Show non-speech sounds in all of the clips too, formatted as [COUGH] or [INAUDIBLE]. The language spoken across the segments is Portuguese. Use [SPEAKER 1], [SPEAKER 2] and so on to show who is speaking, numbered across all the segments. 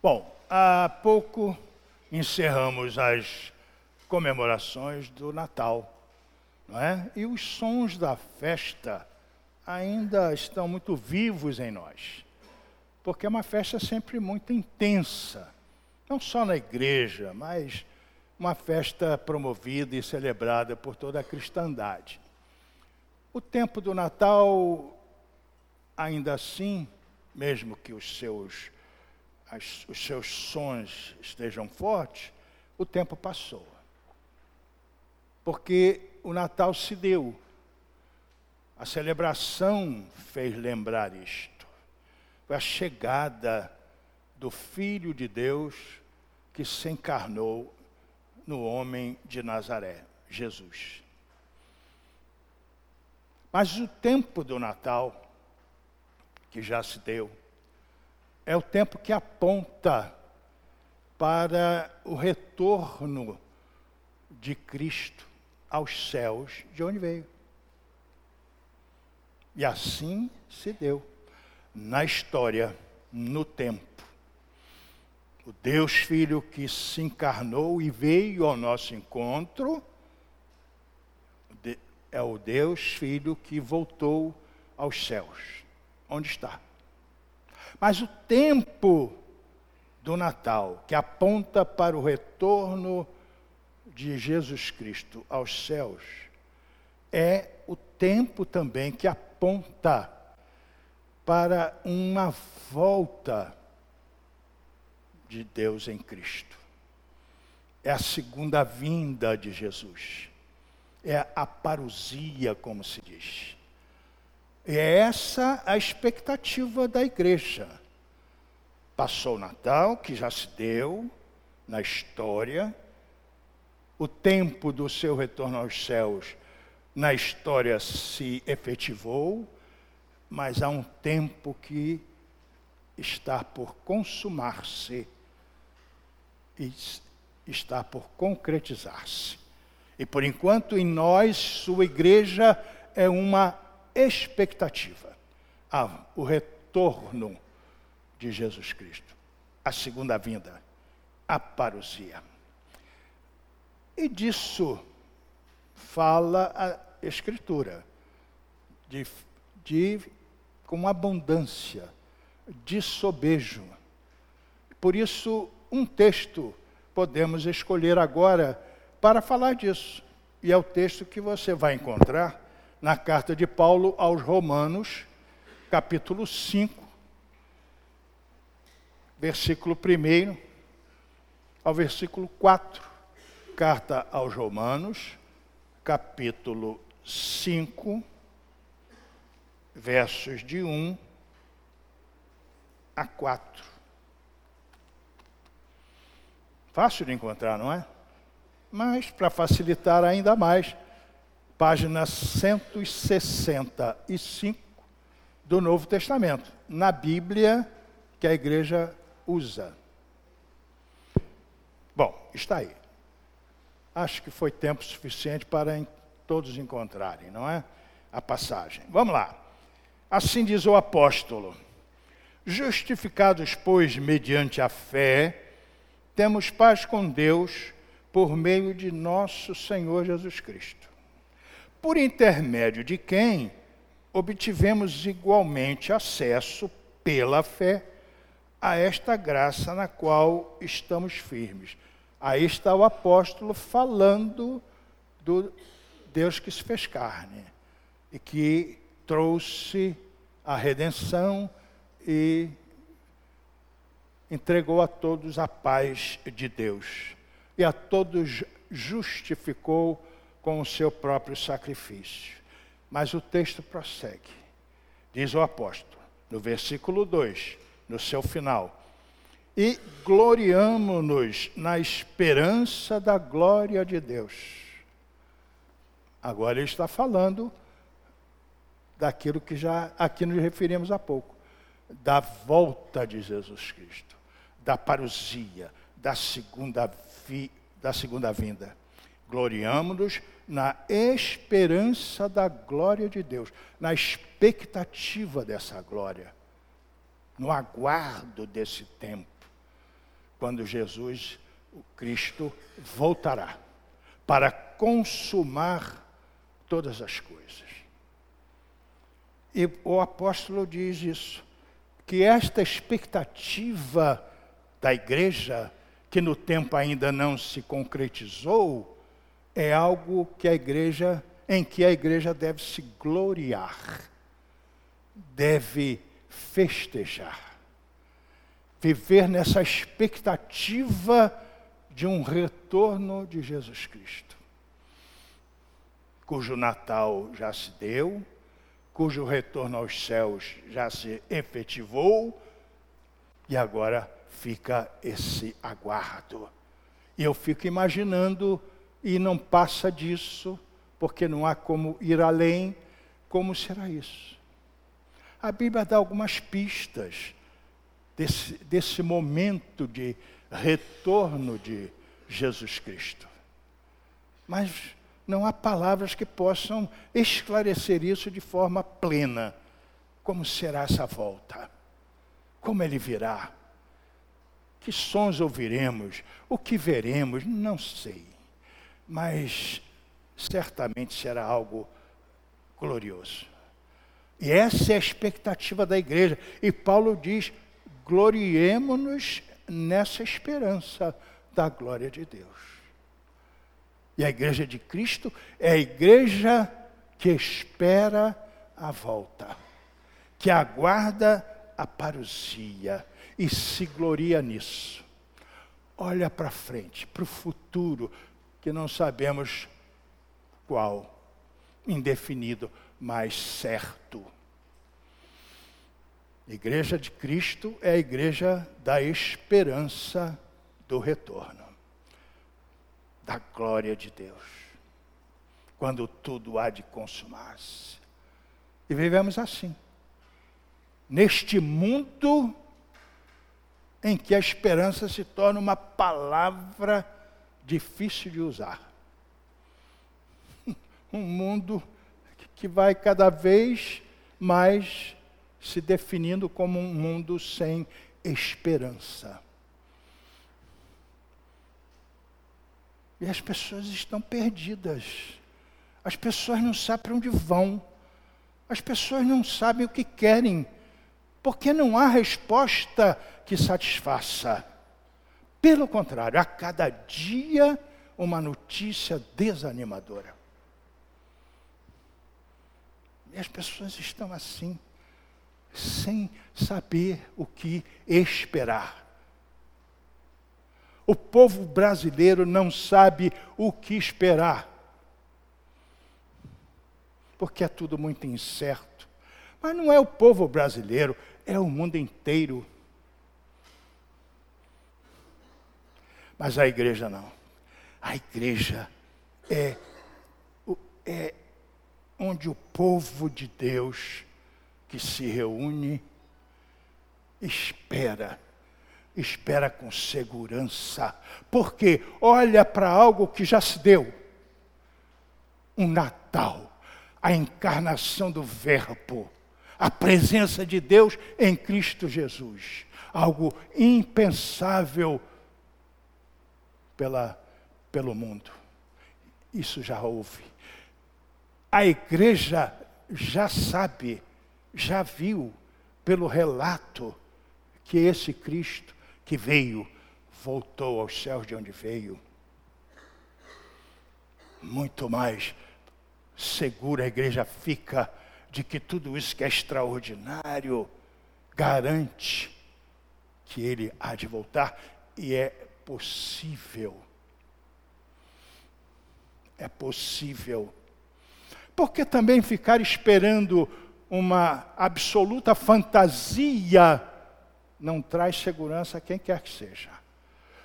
[SPEAKER 1] Bom, há pouco encerramos as comemorações do Natal, não é? E os sons da festa ainda estão muito vivos em nós, porque é uma festa sempre muito intensa, não só na igreja, mas uma festa promovida e celebrada por toda a cristandade. O tempo do Natal, ainda assim, mesmo que os seus, as, os seus sons estejam fortes, o tempo passou. Porque o Natal se deu. A celebração fez lembrar isto. Foi a chegada do Filho de Deus que se encarnou no homem de Nazaré, Jesus. Mas o tempo do Natal, que já se deu, é o tempo que aponta para o retorno de Cristo aos céus de onde veio. E assim se deu na história, no tempo. O Deus Filho que se encarnou e veio ao nosso encontro é o Deus Filho que voltou aos céus. Onde está? Mas o tempo do Natal, que aponta para o retorno de Jesus Cristo aos céus, é o tempo também que aponta para uma volta de Deus em Cristo. É a segunda vinda de Jesus. É a parousia, como se diz. É essa a expectativa da igreja. Passou o Natal, que já se deu na história, o tempo do seu retorno aos céus na história se efetivou, mas há um tempo que está por consumar-se e está por concretizar-se. E por enquanto em nós, sua igreja é uma expectativa. O retorno de Jesus Cristo, a segunda vinda, a parousia. E disso fala a Escritura, de, de, com abundância, de sobejo. Por isso, um texto podemos escolher agora para falar disso. E é o texto que você vai encontrar na carta de Paulo aos Romanos, capítulo 5, versículo 1 ao versículo 4 carta aos Romanos, capítulo 5, versos de 1 a 4. Fácil de encontrar, não é? Mas, para facilitar ainda mais, página 165 do Novo Testamento, na Bíblia que a igreja usa. Bom, está aí acho que foi tempo suficiente para todos encontrarem, não é? A passagem. Vamos lá. Assim diz o apóstolo: Justificados, pois, mediante a fé, temos paz com Deus por meio de nosso Senhor Jesus Cristo, por intermédio de quem obtivemos igualmente acesso pela fé a esta graça na qual estamos firmes. Aí está o apóstolo falando do Deus que se fez carne e que trouxe a redenção e entregou a todos a paz de Deus. E a todos justificou com o seu próprio sacrifício. Mas o texto prossegue. Diz o apóstolo, no versículo 2, no seu final: e gloriamo-nos na esperança da glória de Deus. Agora ele está falando daquilo que já aqui nos referimos há pouco, da volta de Jesus Cristo, da parousia, da segunda, vi, da segunda vinda. Gloriamo-nos na esperança da glória de Deus, na expectativa dessa glória, no aguardo desse tempo quando Jesus, o Cristo, voltará para consumar todas as coisas. E o apóstolo diz isso, que esta expectativa da igreja, que no tempo ainda não se concretizou, é algo que a igreja, em que a igreja deve se gloriar, deve festejar, viver nessa expectativa de um retorno de Jesus Cristo, cujo Natal já se deu, cujo retorno aos céus já se efetivou, e agora fica esse aguardo. E eu fico imaginando, e não passa disso, porque não há como ir além, como será isso? A Bíblia dá algumas pistas desse, desse momento de retorno de Jesus Cristo. Mas não há palavras que possam esclarecer isso de forma plena. Como será essa volta? Como ele virá? Que sons ouviremos? O que veremos? Não sei. Mas certamente será algo glorioso. E essa é a expectativa da igreja. E Paulo diz: gloriemo-nos nessa esperança da glória de Deus. E a igreja de Cristo é a igreja que espera a volta, que aguarda a parousia e se gloria nisso. Olha para frente, para o futuro, que não sabemos qual, indefinido, mas certo. igreja de Cristo é a igreja da esperança do retorno, da glória de Deus, quando tudo há de consumar-se. E vivemos assim, neste mundo em que a esperança se torna uma palavra difícil de usar. [LAUGHS] Um mundo que vai cada vez mais se definindo como um mundo sem esperança. E as pessoas estão perdidas. As pessoas não sabem para onde vão. As pessoas não sabem o que querem. Porque não há resposta que satisfaça. Pelo contrário, a cada dia uma notícia desanimadora. E as pessoas estão assim, sem saber o que esperar. O povo brasileiro não sabe o que esperar, porque é tudo muito incerto. Mas não é o povo brasileiro, é o mundo inteiro. Mas a igreja não. A igreja é, é onde o povo de Deus que se reúne espera, espera com segurança, porque olha para algo que já se deu. Um Natal, a encarnação do Verbo, a presença de Deus em Cristo Jesus, algo impensável pela, pelo mundo. Isso já houve. A igreja já sabe, já viu pelo relato que esse Cristo que veio, voltou aos céus de onde veio. Muito mais segura a igreja fica de que tudo isso que é extraordinário garante que ele há de voltar e é possível. É possível. Porque também ficar esperando uma absoluta fantasia não traz segurança a quem quer que seja.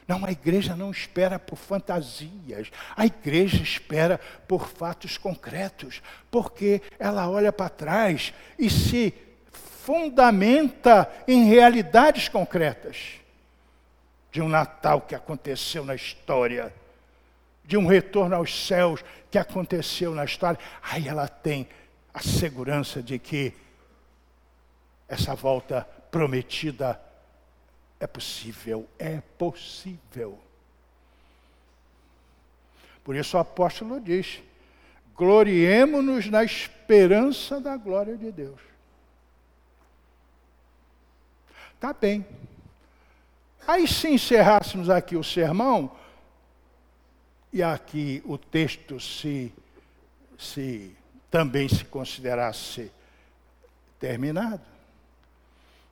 [SPEAKER 1] Não, a igreja não espera por fantasias, a igreja espera por fatos concretos, porque ela olha para trás e se fundamenta em realidades concretas de um Natal que aconteceu na história, de um retorno aos céus que aconteceu na história. Aí ela tem a segurança de que essa volta prometida É possível, é possível. Por isso o apóstolo diz: gloriemo-nos na esperança da glória de Deus. Tá bem. Aí, se encerrássemos aqui o sermão, e aqui o texto se, se também se considerasse terminado,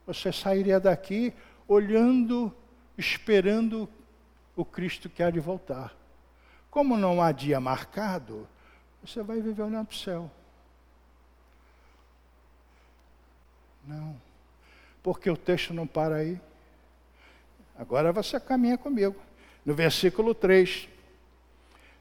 [SPEAKER 1] você sairia daqui olhando, esperando o Cristo que há de voltar. Como não há dia marcado, você vai viver olhando para o céu. Não. Porque o texto não para aí. Agora você caminha comigo. No versículo 3.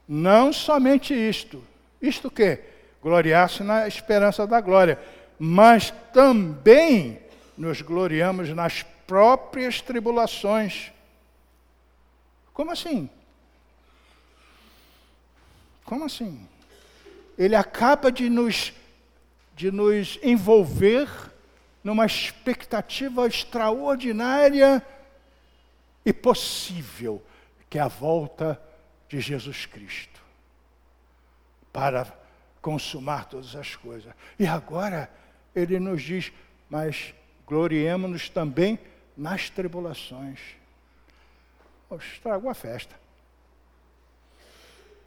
[SPEAKER 1] Não somente isto. Isto o quê? Gloriar-se na esperança da glória. Mas também nos gloriamos nas próprias tribulações. Como assim? Como assim? Ele acaba de nos, de nos envolver numa expectativa extraordinária e possível, que é a volta de Jesus Cristo para consumar todas as coisas. E agora ele nos diz: mas gloriemos-nos também nas tribulações. Oh, estragou a festa.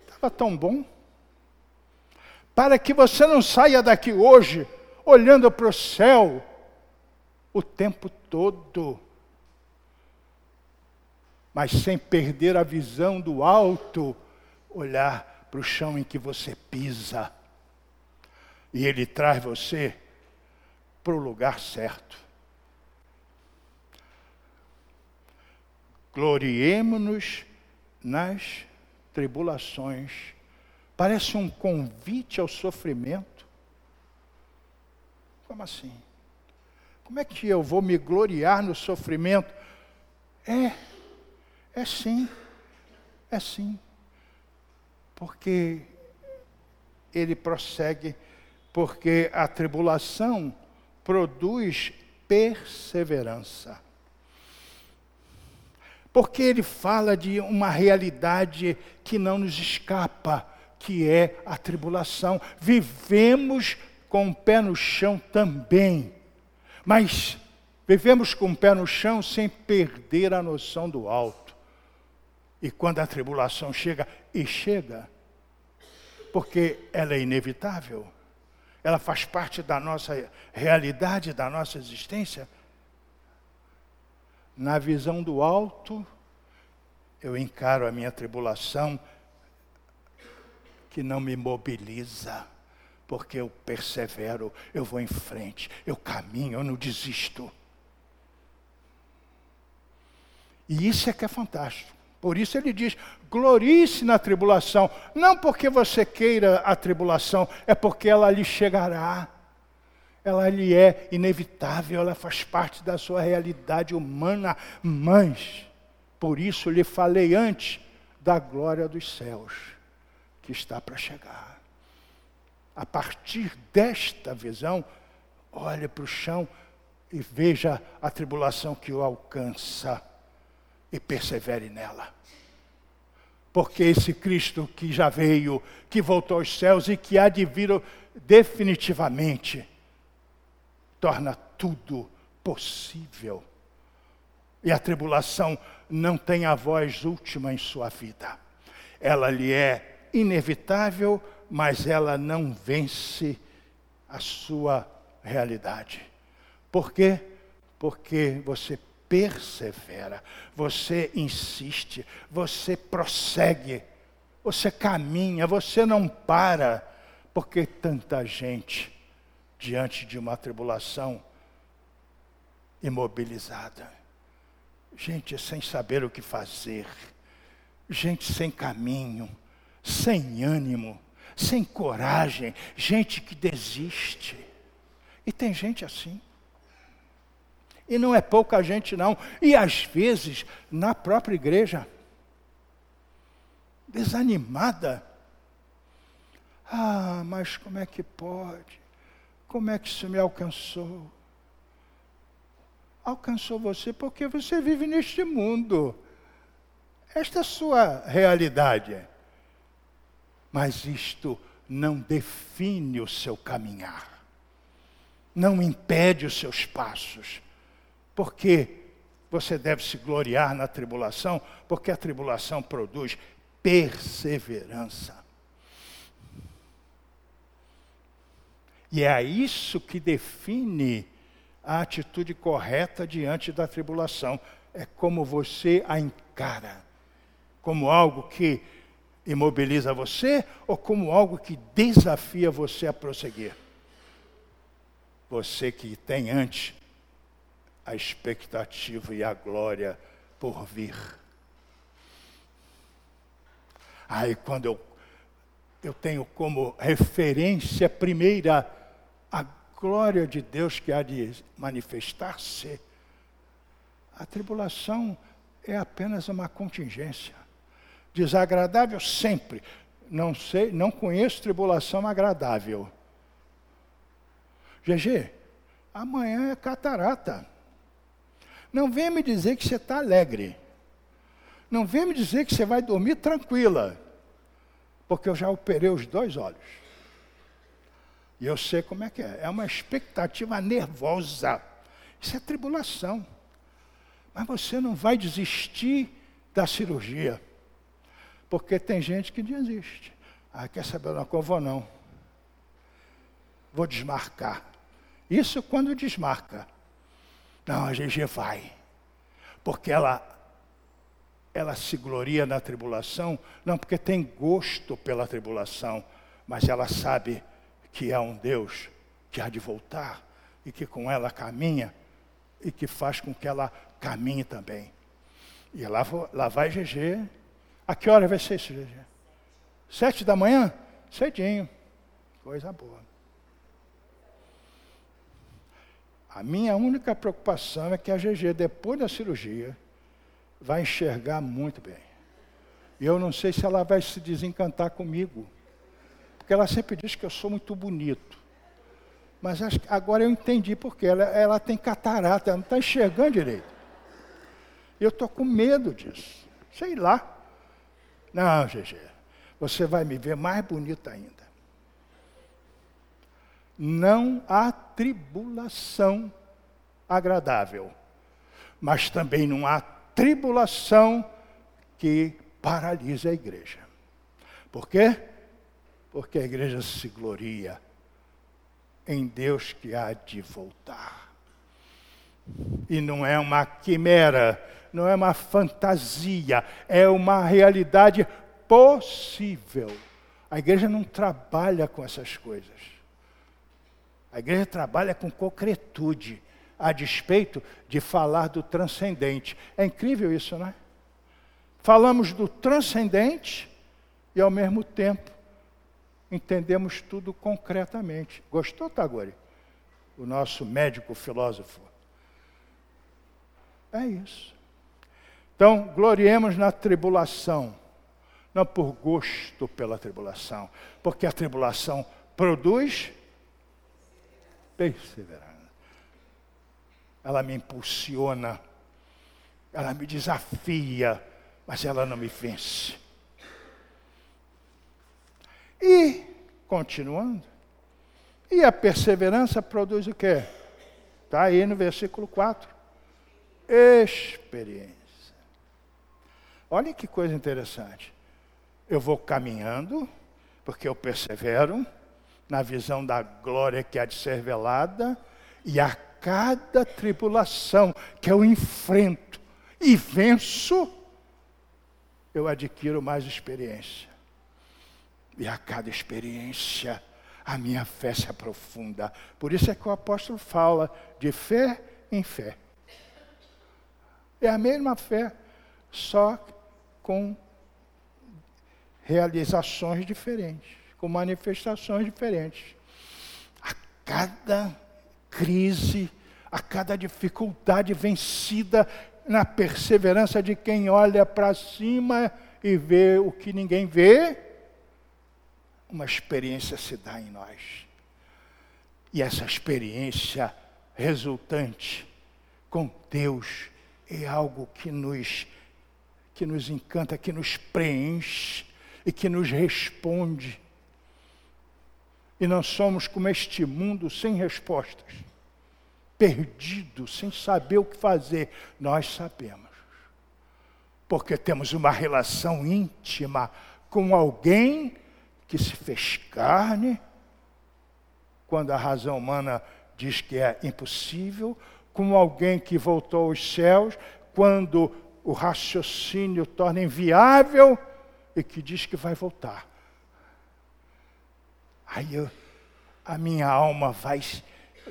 [SPEAKER 1] Estava tão bom. Para que você não saia daqui hoje olhando para o céu o tempo todo, mas sem perder a visão do alto, olhar para o chão em que você pisa. E ele traz você para o lugar certo. Gloriemo-nos nas tribulações. Parece um convite ao sofrimento. Como assim? Como é que eu vou me gloriar no sofrimento? É, é sim, é sim. Porque ele prossegue, porque a tribulação produz perseverança. Porque ele fala de uma realidade que não nos escapa, que é a tribulação. Vivemos com o pé no chão também, mas vivemos com o pé no chão sem perder a noção do alto. E quando a tribulação chega, e chega, porque ela é inevitável, ela faz parte da nossa realidade, da nossa existência. Na visão do alto, eu encaro a minha tribulação que não me mobiliza, porque eu persevero, eu vou em frente, eu caminho, eu não desisto. E isso é que é fantástico. Por isso ele diz: glorie-se na tribulação, não porque você queira a tribulação, é porque ela lhe chegará. Ela lhe é inevitável, ela faz parte da sua realidade humana, mas por isso lhe falei antes da glória dos céus que está para chegar. A partir desta visão, olhe para o chão e veja a tribulação que o alcança e persevere nela. Porque esse Cristo que já veio, que voltou aos céus e que há de vir definitivamente, torna tudo possível. E a tribulação não tem a voz última em sua vida. Ela lhe é inevitável, mas ela não vence a sua realidade. Por quê? Porque você persevera, você insiste, você prossegue, você caminha, você não para, porque tanta gente diante de uma tribulação imobilizada, gente sem saber o que fazer, gente sem caminho, sem ânimo, sem coragem, gente que desiste. E tem gente assim. E não é pouca gente, não. E às vezes, na própria igreja, desanimada. Ah, mas como é que pode? Como é que isso me alcançou? alcançou você porque você vive neste mundo. Esta é a sua realidade. Mas isto não define o seu caminhar, não impede os seus passos, porque você deve se gloriar na tribulação, porque a tribulação produz perseverança. E é isso que define a atitude correta diante da tribulação. É como você a encara. Como algo que imobiliza você ou como algo que desafia você a prosseguir. Você que tem antes a expectativa e a glória por vir. Aí quando eu, eu tenho como referência primeira a glória de Deus que há de manifestar-se, a tribulação é apenas uma contingência. Desagradável sempre. Não sei, não conheço tribulação agradável. GG, amanhã é catarata. Não venha me dizer que você está alegre. Não venha me dizer que você vai dormir tranquila. Porque eu já operei os dois olhos. E eu sei como é que é. É uma expectativa nervosa. Isso é tribulação. Mas você não vai desistir da cirurgia. Porque tem gente que desiste. Ah, quer saber uma coisa? Vou não. Vou desmarcar. Isso quando desmarca. Não, a GG vai. Porque ela ela se gloria na tribulação, não porque tem gosto pela tribulação, mas ela sabe que há um Deus que há de voltar e que com ela caminha e que faz com que ela caminhe também. E lá, lá vai GG. A que hora vai ser isso, GG? Sete da manhã? Cedinho. Coisa boa. A minha única preocupação é que a GG, depois da cirurgia, vai enxergar muito bem. E eu não sei se ela vai se desencantar comigo. Porque ela sempre diz que eu sou muito bonito. Mas agora eu entendi porque ela, ela tem catarata, ela não está enxergando direito. Eu estou com medo disso. Sei lá. Não, GG, você vai me ver mais bonita ainda. Não há tribulação agradável, mas também não há tribulação que paralisa a igreja. Por quê? Porque a igreja se gloria em Deus que há de voltar. E não é uma quimera, não é uma fantasia, é uma realidade possível. A igreja não trabalha com essas coisas. A igreja trabalha com concretude, a despeito de falar do transcendente. É incrível isso, não é? Falamos do transcendente e, ao mesmo tempo, entendemos tudo concretamente. Gostou, Tagore? O nosso médico filósofo. É isso. Então, gloriemos na tribulação, não por gosto pela tribulação, porque a tribulação produz perseverança. Ela me impulsiona, ela me desafia, mas ela não me vence. E, continuando, e a perseverança produz o quê? Está aí no versículo 4. Experiência. Olha que coisa interessante. Eu vou caminhando, porque eu persevero na visão da glória que há de ser velada, e a cada tribulação que eu enfrento e venço, eu adquiro mais experiência. E a cada experiência, a minha fé se aprofunda. Por isso é que o apóstolo fala de fé em fé. É a mesma fé, só com realizações diferentes, com manifestações diferentes. A cada crise, a cada dificuldade vencida na perseverança de quem olha para cima e vê o que ninguém vê, uma experiência se dá em nós. E essa experiência resultante com Deus é algo que nos que nos encanta, que nos preenche e que nos responde. E nós somos como este mundo sem respostas, perdido, sem saber o que fazer. Nós sabemos, porque temos uma relação íntima com alguém que se fez carne, quando a razão humana diz que é impossível, com alguém que voltou aos céus, quando o raciocínio torna inviável e que diz que vai voltar. Aí eu, a minha alma vai,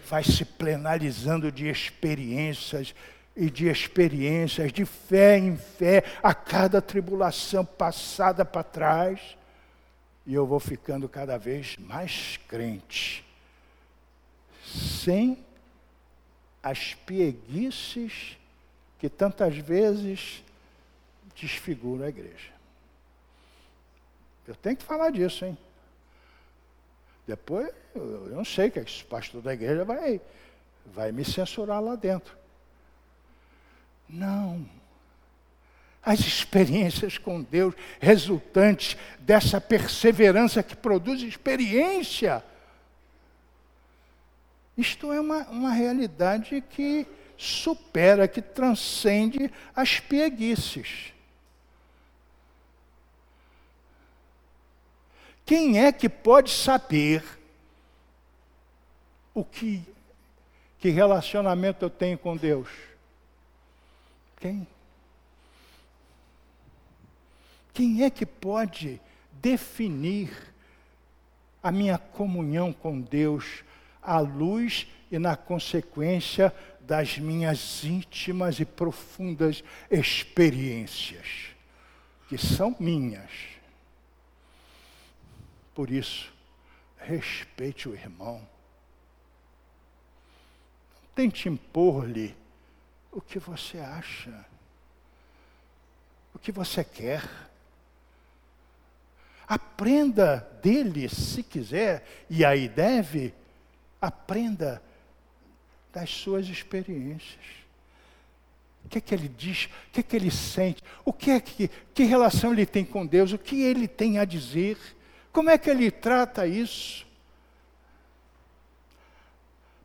[SPEAKER 1] vai se plenalizando de experiências e de experiências, de fé em fé, a cada tribulação passada para trás, e eu vou ficando cada vez mais crente, sem as pieguices que tantas vezes desfiguram a igreja. Eu tenho que falar disso, hein? Depois, eu não sei que esse pastor da igreja vai, vai me censurar lá dentro. Não. As experiências com Deus resultantes dessa perseverança que produz experiência. Isto é uma, uma realidade que supera, que transcende as pieguices. Quem é que pode saber o que, que relacionamento eu tenho com Deus? Quem? Quem é que pode definir a minha comunhão com Deus à luz e na consequência das minhas íntimas e profundas experiências, que são minhas? Por isso, respeite o irmão. Não tente impor-lhe o que você acha, o que você quer. Aprenda dele, se quiser, e aí deve, aprenda das suas experiências. O que é que ele diz? O que é que ele sente? O que é que, que relação ele tem com Deus? O que ele tem a dizer? Como é que ele trata isso?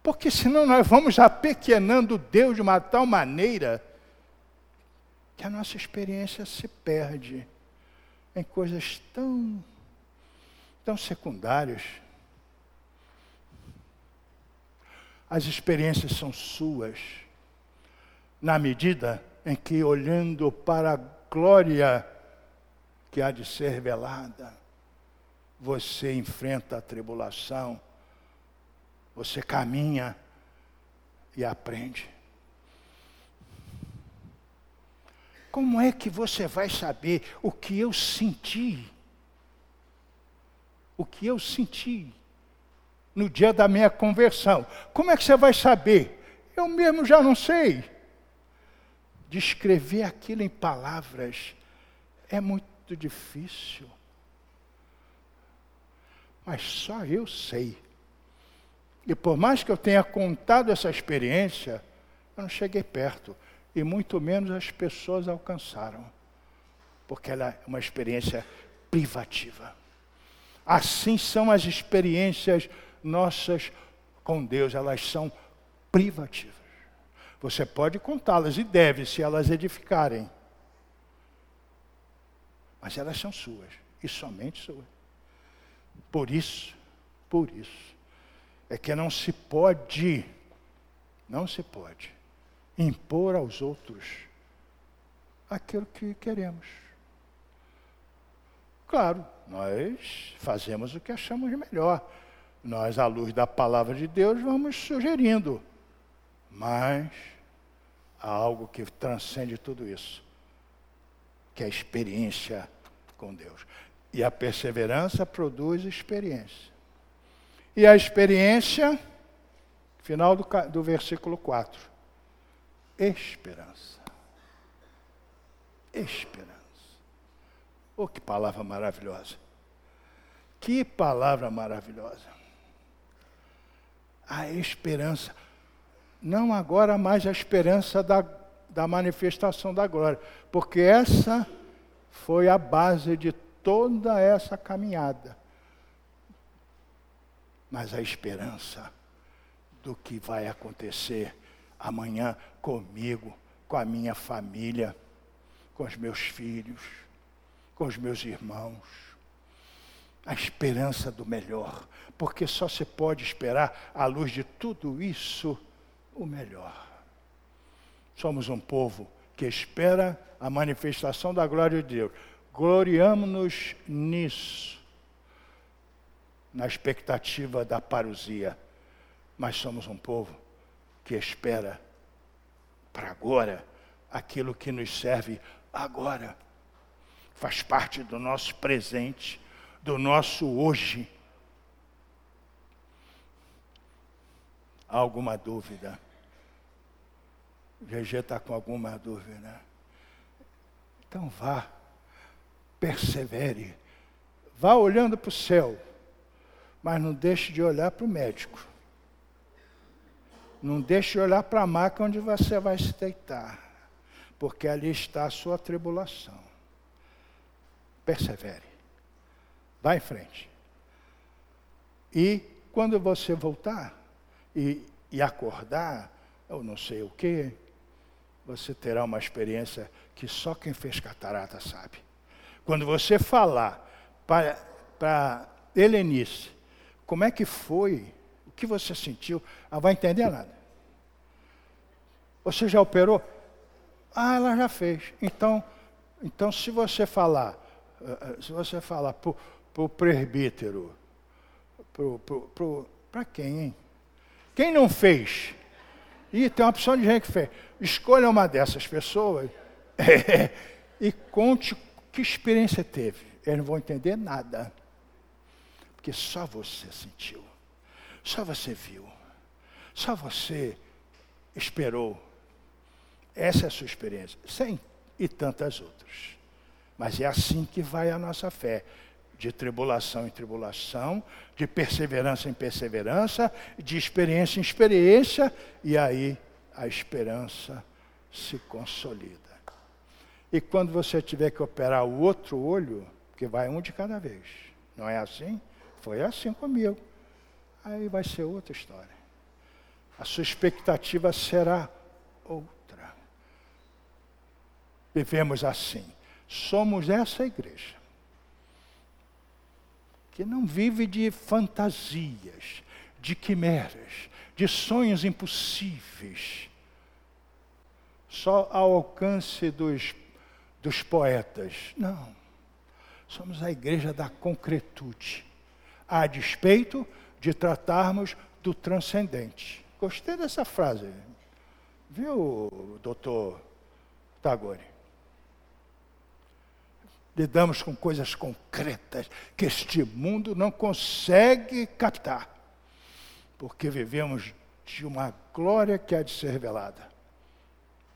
[SPEAKER 1] Porque senão nós vamos apequenando Deus de uma tal maneira que a nossa experiência se perde em coisas tão, tão secundárias. As experiências são suas, na medida em que, olhando para a glória que há de ser revelada, você enfrenta a tribulação, você caminha e aprende. Como é que você vai saber o que eu senti? O que eu senti no dia da minha conversão? Como é que você vai saber? Eu mesmo já não sei. Descrever aquilo em palavras é muito difícil mas só eu sei. E por mais que eu tenha contado essa experiência, eu não cheguei perto, e muito menos as pessoas alcançaram, porque ela é uma experiência privativa. Assim são as experiências nossas com Deus, elas são privativas. Você pode contá-las e deve, se elas edificarem. Mas elas são suas, e somente suas. Por isso, por isso, é que não se pode, não se pode impor aos outros aquilo que queremos. Claro, nós fazemos o que achamos melhor. Nós, à luz da palavra de Deus, vamos sugerindo. Mas há algo que transcende tudo isso, que é a experiência com Deus. E a perseverança produz experiência. E a experiência, final do, do versículo 4, esperança. Esperança. Oh, que palavra maravilhosa. Que palavra maravilhosa. A esperança. não agora mais a esperança da, da manifestação da glória, porque essa foi a base de toda essa caminhada. Mas a esperança do que vai acontecer amanhã comigo, com a minha família, com os meus filhos, com os meus irmãos. A esperança do melhor, porque só se pode esperar, à luz de tudo isso, o melhor. Somos um povo que espera a manifestação da glória de Deus. Gloriamos-nos nisso, na expectativa da parousia. Mas somos um povo que espera para agora aquilo que nos serve agora. Faz parte do nosso presente, do nosso hoje. Há alguma dúvida? GG está com alguma dúvida? Então vá, persevere, vá olhando para o céu, mas não deixe de olhar para o médico. Não deixe de olhar para a maca onde você vai se deitar, porque ali está a sua tribulação. Persevere. Vá em frente. E quando você voltar e, e acordar, eu não sei o que, você terá uma experiência que só quem fez catarata sabe. Quando você falar para, para Helenice, como é que foi que você sentiu? Ela vai entender nada. Você já operou? Ah, ela já fez. Então, então se você falar, eh, eh, se você falar para o presbítero, para quem, hein? Quem não fez? E tem uma opção de gente que fez. Escolha uma dessas pessoas [LAUGHS] e conte que experiência teve. Eles não vão entender nada. Porque só você sentiu. Só você viu. Só você esperou. Essa é a sua experiência. Sem e tantas outras. Mas é assim que vai a nossa fé. De tribulação em tribulação, de perseverança em perseverança, de experiência em experiência, e aí a esperança se consolida. E quando você tiver que operar o outro olho, que vai um de cada vez, não é assim? Foi assim comigo aí vai ser outra história. A sua expectativa será outra. Vivemos assim. Somos essa igreja que não vive de fantasias, de quimeras, de sonhos impossíveis, só ao alcance dos, dos poetas. Não. Somos a igreja da concretude, a despeito de tratarmos do transcendente. Gostei dessa frase. Viu, doutor Tagore? Lidamos com coisas concretas que este mundo não consegue captar, porque vivemos de uma glória que há de ser revelada.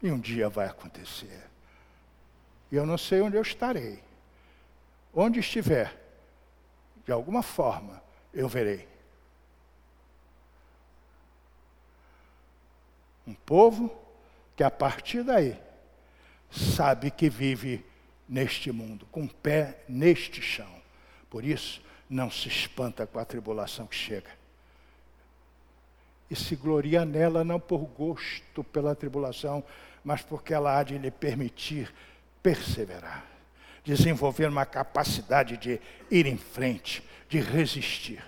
[SPEAKER 1] E um dia vai acontecer. E eu não sei onde eu estarei. Onde estiver, de alguma forma, eu verei. Um povo que a partir daí sabe que vive neste mundo, com o pé neste chão. Por isso, não se espanta com a tribulação que chega. E se gloria nela não por gosto pela tribulação, mas porque ela há de lhe permitir perseverar, desenvolver uma capacidade de ir em frente, de resistir.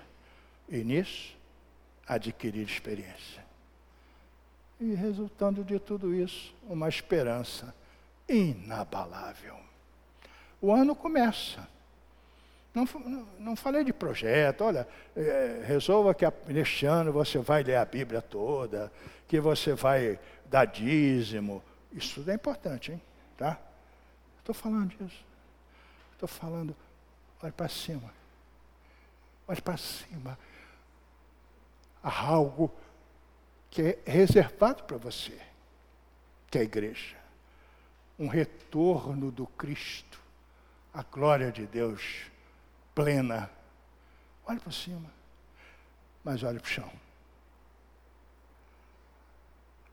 [SPEAKER 1] E nisso, adquirir experiência. E resultando de tudo isso, uma esperança inabalável. O ano começa. Não, não, falei de projeto, olha, é, resolva que neste ano você vai ler a Bíblia toda, que você vai dar dízimo. Isso tudo é importante, hein? Tá? Estou falando disso. Estou falando, olha para cima. Olha para cima. Há algo que é reservado para você, que é a igreja. Um retorno do Cristo, a glória de Deus plena. Olhe para cima, mas olhe para o chão.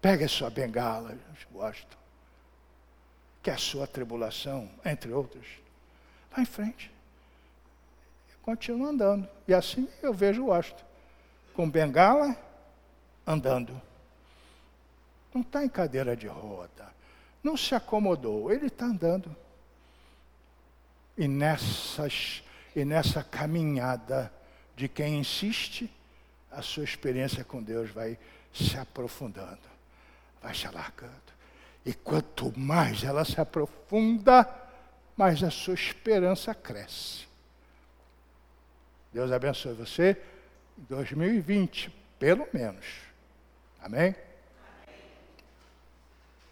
[SPEAKER 1] Pegue a sua bengala, gosto. Que a sua tribulação, entre outros. Vá em frente. Continua andando. E assim eu vejo o Washington. Com bengala, andando. Não está em cadeira de roda. Não se acomodou. Ele está andando. E, nessas, e nessa caminhada de quem insiste, a sua experiência com Deus vai se aprofundando, vai se alargando. E quanto mais ela se aprofunda, mais a sua esperança cresce. Deus abençoe você em 2020, pelo menos. Amém?